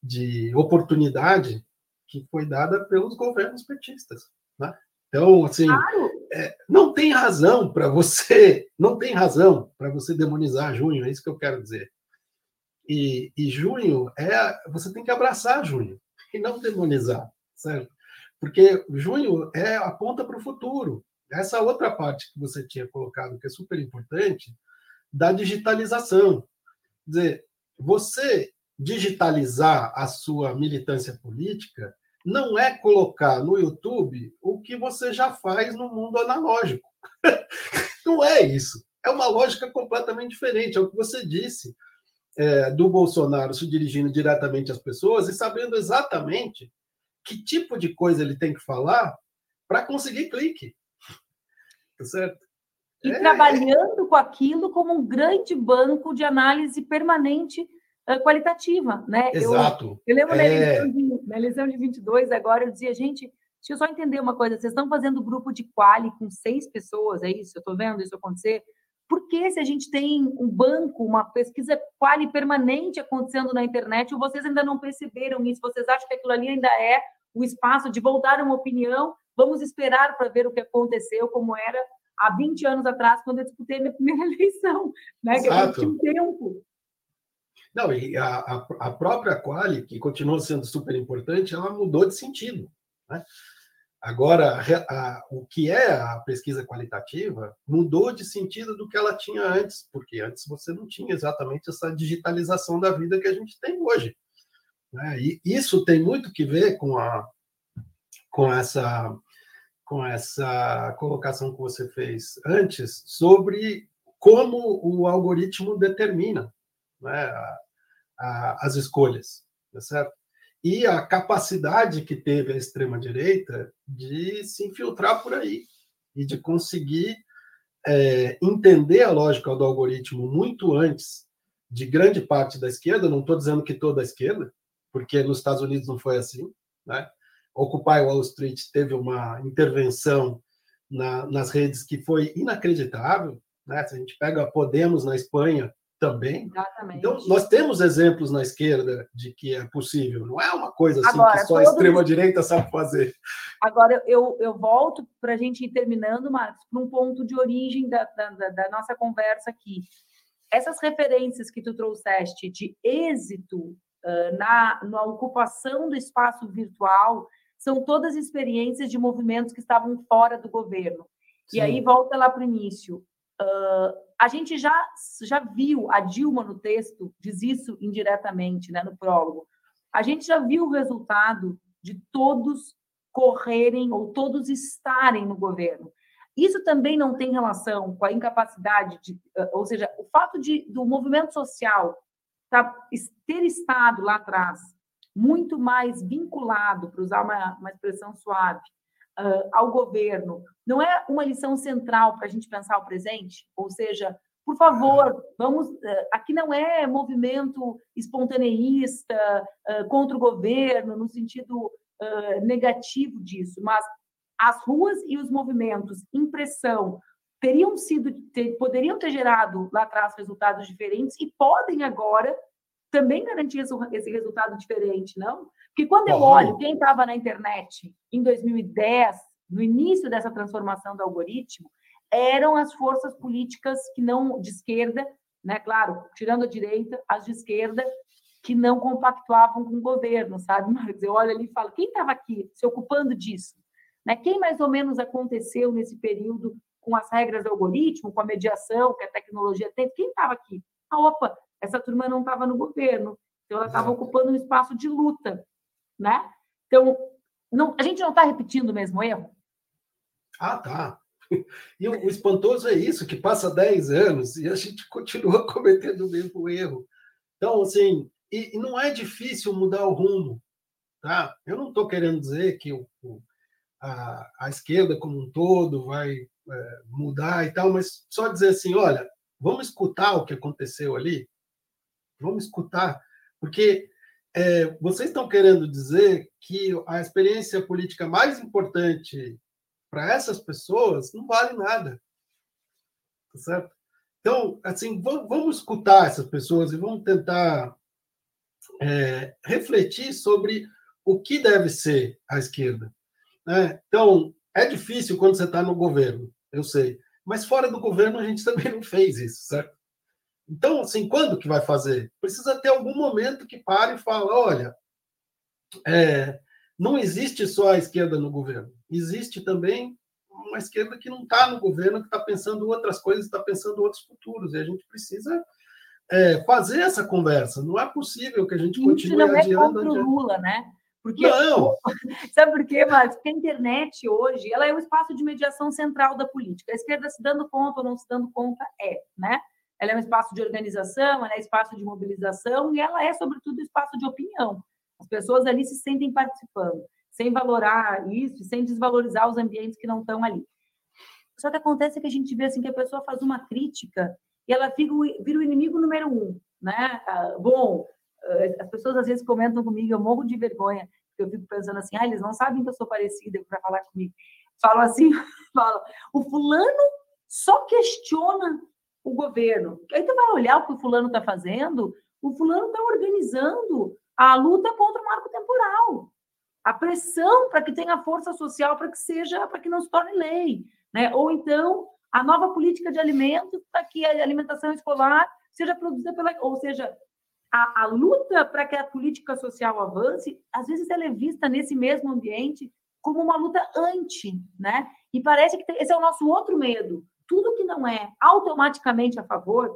de oportunidade que foi dada pelos governos petistas. Né? Então, assim, claro. é, não tem razão para você, não tem razão para você demonizar junho, é isso que eu quero dizer. E, e junho é, você tem que abraçar junho e não demonizar, certo? Porque junho é a ponta para o futuro. Essa outra parte que você tinha colocado, que é super importante, da digitalização. Quer dizer, você digitalizar a sua militância política não é colocar no YouTube o que você já faz no mundo analógico. não é isso. É uma lógica completamente diferente. É o que você disse é, do Bolsonaro se dirigindo diretamente às pessoas e sabendo exatamente que tipo de coisa ele tem que falar para conseguir clique. Tá certo? E é, trabalhando com aquilo como um grande banco de análise permanente qualitativa, né? Exato. Eu, eu lembro é... na, eleição de, na eleição de 22, agora, eu dizia, gente, deixa eu só entender uma coisa, vocês estão fazendo grupo de quali com seis pessoas, é isso? Eu estou vendo isso acontecer? Por que se a gente tem um banco, uma pesquisa quali permanente acontecendo na internet, vocês ainda não perceberam isso? Vocês acham que aquilo ali ainda é o espaço de voltar uma opinião? Vamos esperar para ver o que aconteceu, como era há 20 anos atrás, quando eu disputei minha primeira eleição, né? Que eu tinha um tempo. Não, e a, a, própria Quali, que continua sendo super importante, ela mudou de sentido. Né? Agora, a, o que é a pesquisa qualitativa mudou de sentido do que ela tinha antes, porque antes você não tinha exatamente essa digitalização da vida que a gente tem hoje. Né? E isso tem muito que ver com, a, com, essa, com essa colocação que você fez antes sobre como o algoritmo determina né, a, as escolhas, tá certo? E a capacidade que teve a extrema-direita de se infiltrar por aí e de conseguir é, entender a lógica do algoritmo muito antes de grande parte da esquerda, não estou dizendo que toda a esquerda, porque nos Estados Unidos não foi assim, né? Occupy Wall Street teve uma intervenção na, nas redes que foi inacreditável, né? Se a gente pega Podemos na Espanha, também. Exatamente. Então, nós temos exemplos na esquerda de que é possível, não é uma coisa assim Agora, que só a extrema-direita sabe fazer. Agora, eu, eu volto para a gente ir terminando, Marcos, para um ponto de origem da, da, da, nossa conversa aqui. Essas referências que tu trouxeste de êxito uh, na, na ocupação do espaço virtual são todas experiências de movimentos que estavam fora do governo. Sim. E aí volta lá para o início. Uh, a gente já, já viu, a Dilma no texto diz isso indiretamente, né, no prólogo. A gente já viu o resultado de todos correrem ou todos estarem no governo. Isso também não tem relação com a incapacidade de, ou seja, o fato de do movimento social tá, ter estado lá atrás muito mais vinculado, para usar uma, uma expressão suave, uh, ao governo não é uma lição central para a gente pensar o presente? Ou seja, por favor, vamos. Uh, aqui não é movimento espontaneísta uh, contra o governo, no sentido negativo disso, mas as ruas e os movimentos, impressão, teriam sido, ter, poderiam ter gerado lá atrás resultados diferentes e podem agora também garantir esse resultado diferente, não? Porque quando eu olho quem estava na internet em 2010, no início dessa transformação do algoritmo, eram as forças políticas que não de esquerda, né? Claro, tirando a direita, as de esquerda que não compactuavam com o governo, sabe, Marcos? Eu olho ali e falo, quem estava aqui se ocupando disso? Né? Quem mais ou menos aconteceu nesse período com as regras do algoritmo, com a mediação que a tecnologia tem? Quem estava aqui? Ah, opa, essa turma não estava no governo, então ela estava ocupando um espaço de luta né? Então, não, a gente não está repetindo o mesmo erro? Ah, tá. E o, espantoso é isso, que passa 10 anos e a gente continua cometendo o mesmo erro. Então, assim, e, e não é difícil mudar o rumo, tá? Eu não estou querendo dizer que o, o, a, a, esquerda como um todo vai é, mudar e tal, mas só dizer assim, olha, vamos escutar o que aconteceu ali, vamos escutar, porque é, vocês estão querendo dizer que a experiência política mais importante para essas pessoas não vale nada. Tá certo? Então, assim, vamos escutar essas pessoas e vamos tentar é, refletir sobre o que deve ser a esquerda. Né? Então, é difícil quando você está no governo, eu sei, mas fora do governo a gente também não fez isso, certo? Então, assim, quando que vai fazer? Precisa ter algum momento que pare e fale, olha, é, não existe só a esquerda no governo, existe também uma esquerda que não está no governo, que está pensando outras coisas, está pensando outros futuros, e a gente precisa é, fazer essa conversa. Não é possível que a gente continue não é contra o Lula, né? Porque, não. Sabe por quê, Marcos? Porque a internet hoje ela é um espaço de mediação central da política. A esquerda se dando conta ou não se dando conta é, né? Ela é um espaço de organização, ela é espaço de mobilização e ela é, sobretudo, espaço de opinião. As pessoas ali se sentem participando, sem valorar isso, sem desvalorizar os ambientes que não estão ali. Só que acontece que a gente vê assim que a pessoa faz uma crítica e ela fica, vira o inimigo número um, né? Ah, bom, ah, as pessoas às vezes comentam comigo, eu morro de vergonha, porque eu fico pensando assim, ah, eles não sabem que eu sou parecida para falar comigo. Falo assim, falo, o fulano só questiona o governo. Aí tu vai olhar o que o fulano está fazendo, o fulano está organizando a luta contra o marco temporal. A pressão para que tenha força social para que seja, para que não se torne lei. Né? Ou então, a nova política de alimentos para que a alimentação escolar seja produzida pela. Ou seja, a, a luta para que a política social avance, às vezes ela é vista nesse mesmo ambiente como uma luta anti, né? E parece que esse é o nosso outro medo. Tudo que não é automaticamente a favor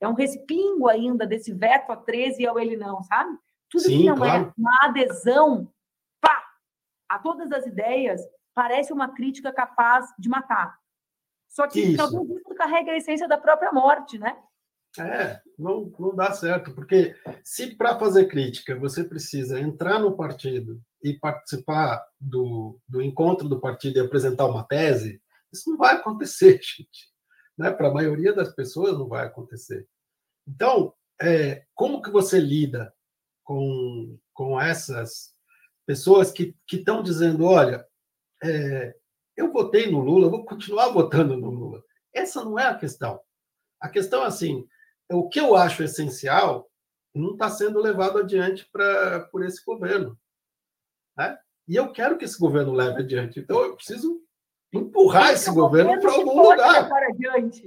é um respingo ainda desse veto a 13 e ao ele não, sabe? Tudo Sim, que não é claro. é uma adesão pá, a todas as ideias parece uma crítica capaz de matar. Só que, que algum momento carrega a essência da própria morte, né? É, não, não dá certo, porque se para fazer crítica você precisa entrar no partido e participar do, do encontro do partido e apresentar uma tese, isso não vai acontecer, gente. Né? Para a maioria das pessoas não vai acontecer. Então, é, como que você lida com, com essas pessoas que estão dizendo, olha, é, eu votei no Lula, vou continuar votando no Lula. Essa não é a questão. A questão é assim, o que eu acho essencial não está sendo levado adiante pra, por esse governo. Né? E eu quero que esse governo leve adiante. Então, eu preciso empurrar esse governo para algum lugar.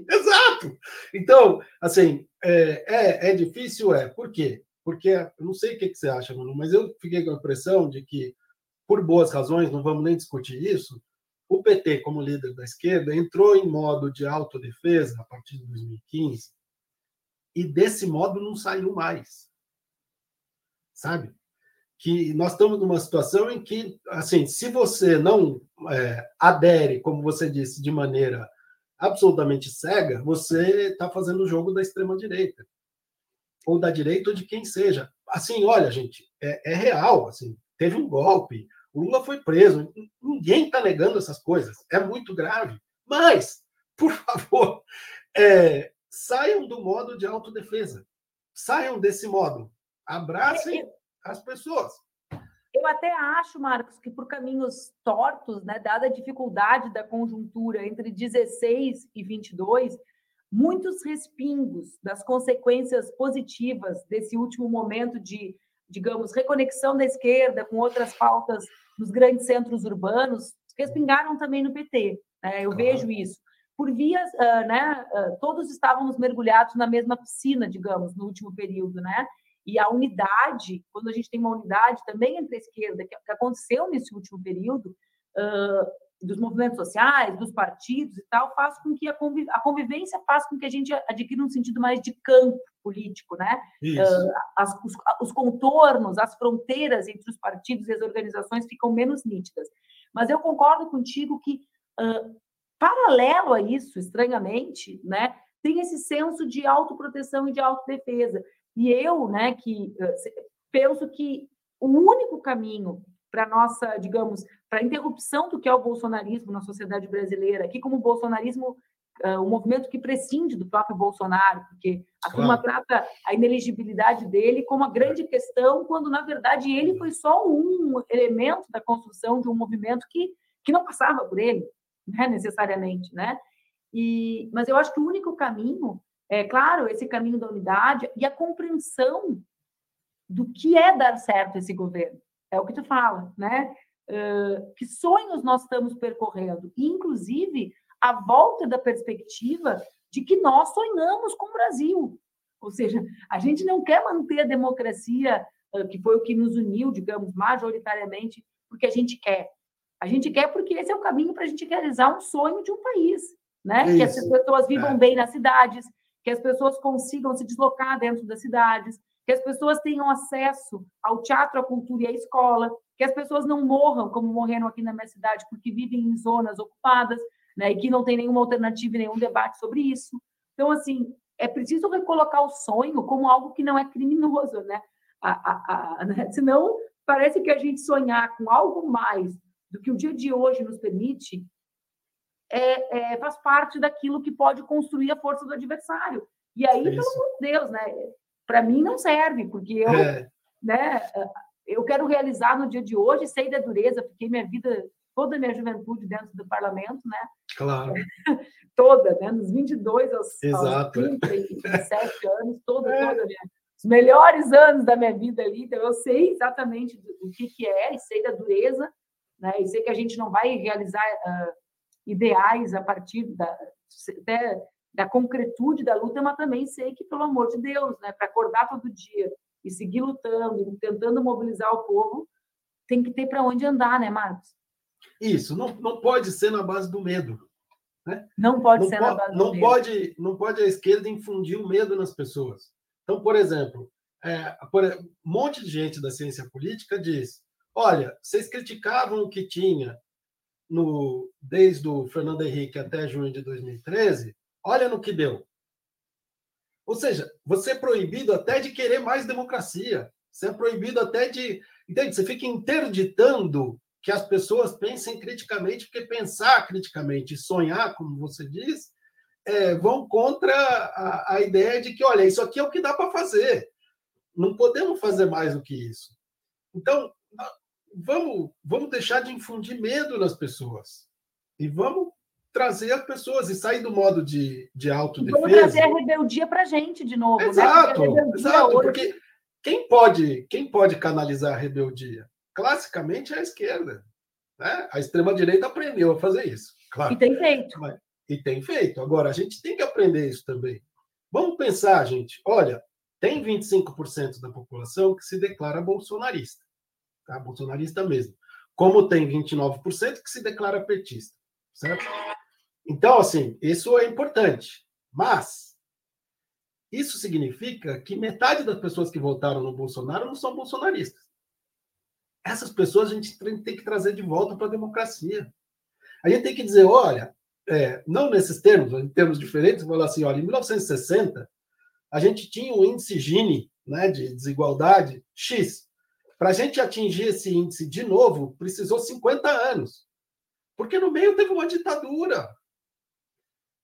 Exato. Então, assim, é, é, é, difícil, é. Por quê? Porque, eu não sei o que, que você acha, Manu, mas eu fiquei com a impressão de que, por boas razões, não vamos nem discutir isso, o PT, como líder da esquerda, entrou em modo de autodefesa a partir de 2015 e desse modo não saiu mais. Sabe? Que nós estamos numa situação em que, assim, se você não é, adere, como você disse, de maneira absolutamente cega, você está fazendo o jogo da extrema-direita. Ou da direita ou de quem seja. Assim, olha, gente, é, é real. Assim, teve um golpe, o Lula foi preso. Ninguém está negando essas coisas. É muito grave. Mas, por favor, é, saiam do modo de autodefesa. Saiam desse modo. Abracem as pessoas. Eu até acho, Marcos, que por caminhos tortos, né, dada a dificuldade da conjuntura entre 16 e 22, muitos respingos das consequências positivas desse último momento de, digamos, reconexão da esquerda com outras pautas nos grandes centros urbanos, respingaram também no PT. Né? Eu claro. vejo isso por vias, uh, né, uh, todos estávamos mergulhados na mesma piscina, digamos, no último período, né? E a unidade, quando a gente tem uma unidade também entre a esquerda, que, aconteceu nesse último período, uh, dos movimentos sociais, dos partidos e tal, faz com que a, conviv a convivência faz com que a gente adquira um sentido mais de campo político, né? As, os, os contornos, as fronteiras entre os partidos e as organizações ficam menos nítidas. Mas eu concordo contigo que Uh, Paralelo a isso, estranhamente, né, tem esse senso de autoproteção e de autodefesa. E eu, né, que eh, penso que o único caminho para nossa, digamos, para a interrupção do que é o bolsonarismo na sociedade brasileira, aqui como o bolsonarismo, uh, o movimento que prescinde do próprio Bolsonaro, porque a turma claro. trata a ineligibilidade dele como a grande questão, quando na verdade ele foi só um elemento da construção de um movimento que, que não passava por ele né, necessariamente, né? E, mas eu acho que o único caminho é, claro, esse caminho da unidade e a compreensão do que é dar certo esse governo. É o que tu fala, né? Uh, que sonhos nós estamos percorrendo, e, inclusive a volta da perspectiva de que nós sonhamos com o Brasil. Ou seja, a gente não quer manter a democracia, uh, que foi o que nos uniu, digamos, majoritariamente, porque a gente quer. A gente quer porque esse é o caminho para a gente realizar um sonho de um país, né? que as pessoas vivam é. bem nas cidades, que as pessoas consigam se deslocar dentro das cidades, que as pessoas tenham acesso ao teatro, à cultura e à escola, que as pessoas não morram como morreram aqui na minha cidade porque vivem em zonas ocupadas, né? E que não tem nenhuma alternativa e nenhum debate sobre isso. Então, assim, é preciso recolocar o sonho como algo que não é criminoso, né? A, a, a, né? Senão, parece que a gente sonhar com algo mais do que o dia de hoje nos permite, é, é, faz parte daquilo que pode construir a força do adversário. E aí, Isso. pelo amor de Deus, né? Para mim não serve, porque eu, é. né, eu quero realizar no dia de hoje, sei da dureza, fiquei minha vida, toda a minha juventude dentro do parlamento, né? Claro. toda, né? Nos 22 aos, Exato. aos 37 anos, toda, é. toda minha, os melhores anos da minha vida ali, então eu sei exatamente o que, que é e sei da dureza, né? E sei que a gente não vai realizar uh, ideais a partir da até da concretude da luta, mas também sei que, pelo amor de Deus, né, para acordar todo dia e seguir lutando, tentando mobilizar o povo, tem que ter para onde andar, né, Marcos? Isso, não, não pode ser na base do medo. Né? Não pode não ser na base não do pode, medo. Não pode a esquerda infundir o medo nas pessoas. Então, por exemplo, é, por, um monte de gente da ciência política diz: olha, vocês criticavam o que tinha no, desde o Fernando Henrique até junho de 2013, olha no que deu. Ou seja, você é proibido até de querer mais democracia. Você é proibido até de. Entende? Você fica interditando que as pessoas pensem criticamente, porque pensar criticamente e sonhar, como você diz, é, vão contra a, a, ideia de que, olha, isso aqui é o que dá para fazer. Não podemos fazer mais do que isso. Então, vamos, vamos deixar de infundir medo nas pessoas. E vamos trazer as pessoas e sair do modo de, de autodefesa. Vamos trazer a rebeldia para a gente de novo. Exato, né? porque exato. Hoje... Porque quem pode, quem pode canalizar a rebeldia? Classicamente é a esquerda. Né? A extrema-direita aprendeu a fazer isso. Claro. E tem feito. Mas, e tem feito. Agora, a gente tem que aprender isso também. Vamos pensar, gente. Olha, tem 25% da população que se declara bolsonarista, tá? bolsonarista mesmo. Como tem 29% que se declara petista, certo? Então, assim, isso é importante. Mas isso significa que metade das pessoas que votaram no Bolsonaro não são bolsonaristas. Essas pessoas a gente tem que trazer de volta para a democracia. A gente tem que dizer, olha, é, não nesses termos, em termos diferentes, falar assim, olha, em 1960 a gente tinha um índice Gini né, de desigualdade X. Para a gente atingir esse índice de novo, precisou 50 anos. Porque no meio teve uma ditadura.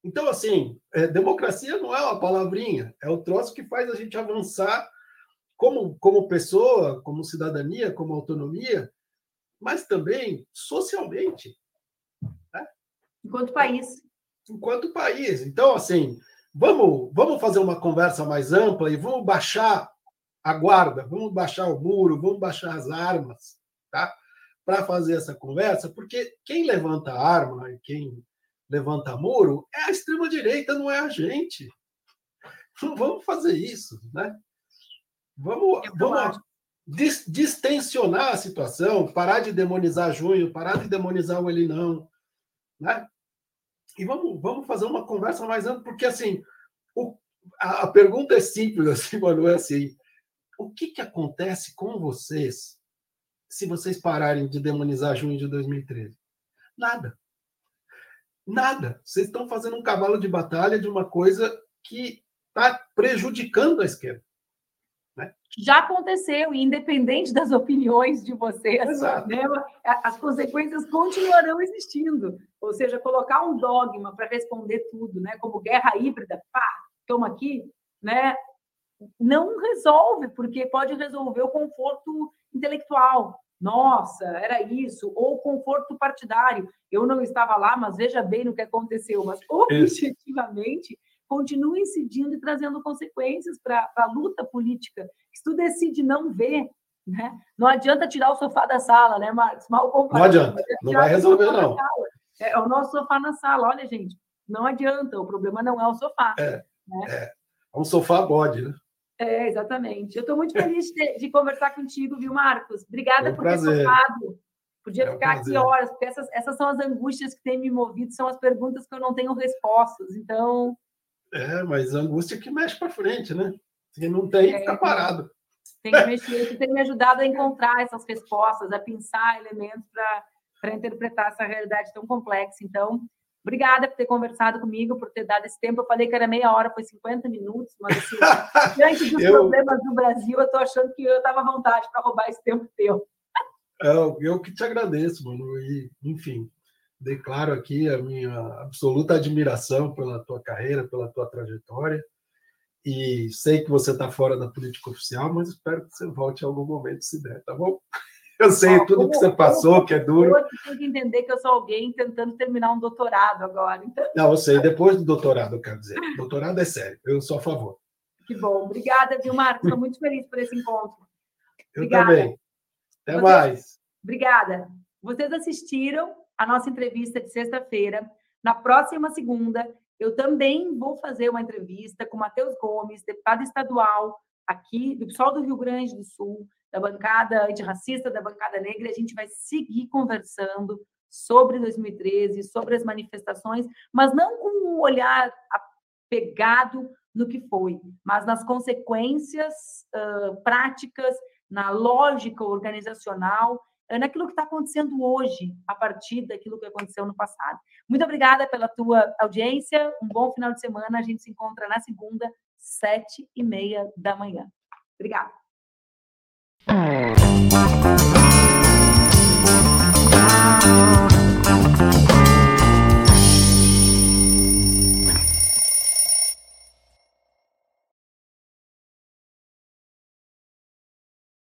Então, assim, é, democracia não é uma palavrinha, é o troço que faz a gente avançar como, como pessoa, como cidadania, como autonomia, mas também socialmente. Né? Enquanto país. Enquanto país. Então, assim, Vamos, vamos fazer uma conversa mais ampla e vamos baixar a guarda, vamos baixar o muro, vamos baixar as armas, tá? Para fazer essa conversa, porque quem levanta arma e quem levanta muro é a extrema direita, não é a gente. Não vamos fazer isso, né? Vamos, vamos distensionar a situação, parar de demonizar Junho, parar de demonizar o Ele não, né? e vamos, vamos fazer uma conversa mais ampla, porque assim, o, a, a, pergunta é simples, assim, mano, é assim, o que, que acontece com vocês se vocês pararem de demonizar junho de 2013? Nada. Nada. Vocês estão fazendo um cavalo de batalha de uma coisa que está prejudicando a esquerda já aconteceu, e independente das opiniões de vocês, né, as consequências continuarão existindo. Ou seja, colocar um dogma para responder tudo, né, como guerra híbrida, pá, toma aqui, né, não resolve, porque pode resolver o conforto intelectual. Nossa, era isso, ou conforto partidário. Eu não estava lá, mas veja bem no que aconteceu. Mas objetivamente, continua incidindo e trazendo consequências para a luta política. Se tu decide não ver, né? não adianta tirar o sofá da sala, né, Marcos? Mal Não adianta, não vai resolver, não. É, é, o nosso sofá na sala. Olha, gente, não adianta, o problema não é o sofá. É, né? é. é um sofá bode, né? É, exatamente. Eu estou muito feliz de, de, conversar contigo, viu, Marcos? Obrigada um por prazer. ter topado. Podia é um ficar prazer. aqui horas, porque essas, essas são as angústias que têm me movido, são as perguntas que eu não tenho respostas. Então, é, mas angústia que mexe para frente, né? Se não tem, é, fica parado. Tem que mexer, você tem me ajudado a encontrar essas respostas, a pensar elementos para interpretar essa realidade tão complexa. Então, obrigada por ter conversado comigo, por ter dado esse tempo. Eu falei que era meia hora, foi 50 minutos, mas assim, diante dos eu... problemas do Brasil, eu estou achando que eu estava à vontade para roubar esse tempo teu. Eu, é, eu que te agradeço, mano. E, enfim, declaro aqui a minha absoluta admiração pela tua carreira, pela tua trajetória. E sei que você está fora da política oficial, mas espero que você volte em algum momento, se der, tá bom? Eu sei ah, tudo como, que você passou, como, que é duro. Eu tenho que entender que eu sou alguém tentando terminar um doutorado agora. Então... Não, eu sei, depois do doutorado, eu quero dizer. Doutorado é sério, eu sou a favor. Que bom. Obrigada, viu, Marcos? Estou muito feliz por esse encontro. Eu Obrigada. também. Até Vocês... mais. Obrigada. Vocês assistiram a nossa entrevista de sexta-feira. Na próxima segunda, eu também vou fazer uma entrevista com Matheus Gomes, deputado estadual aqui do PSOL do Rio Grande do Sul, da bancada antirracista, da bancada negra, a gente vai seguir conversando sobre 2013, sobre as manifestações, mas não com um olhar apegado no que foi, mas nas consequências uh, práticas, na lógica organizacional, naquilo que está acontecendo hoje, a partir daquilo que aconteceu no passado. Muito obrigada pela tua audiência, um bom final de semana, a gente se encontra na segunda, sete e meia da manhã. Obrigada. Thank you.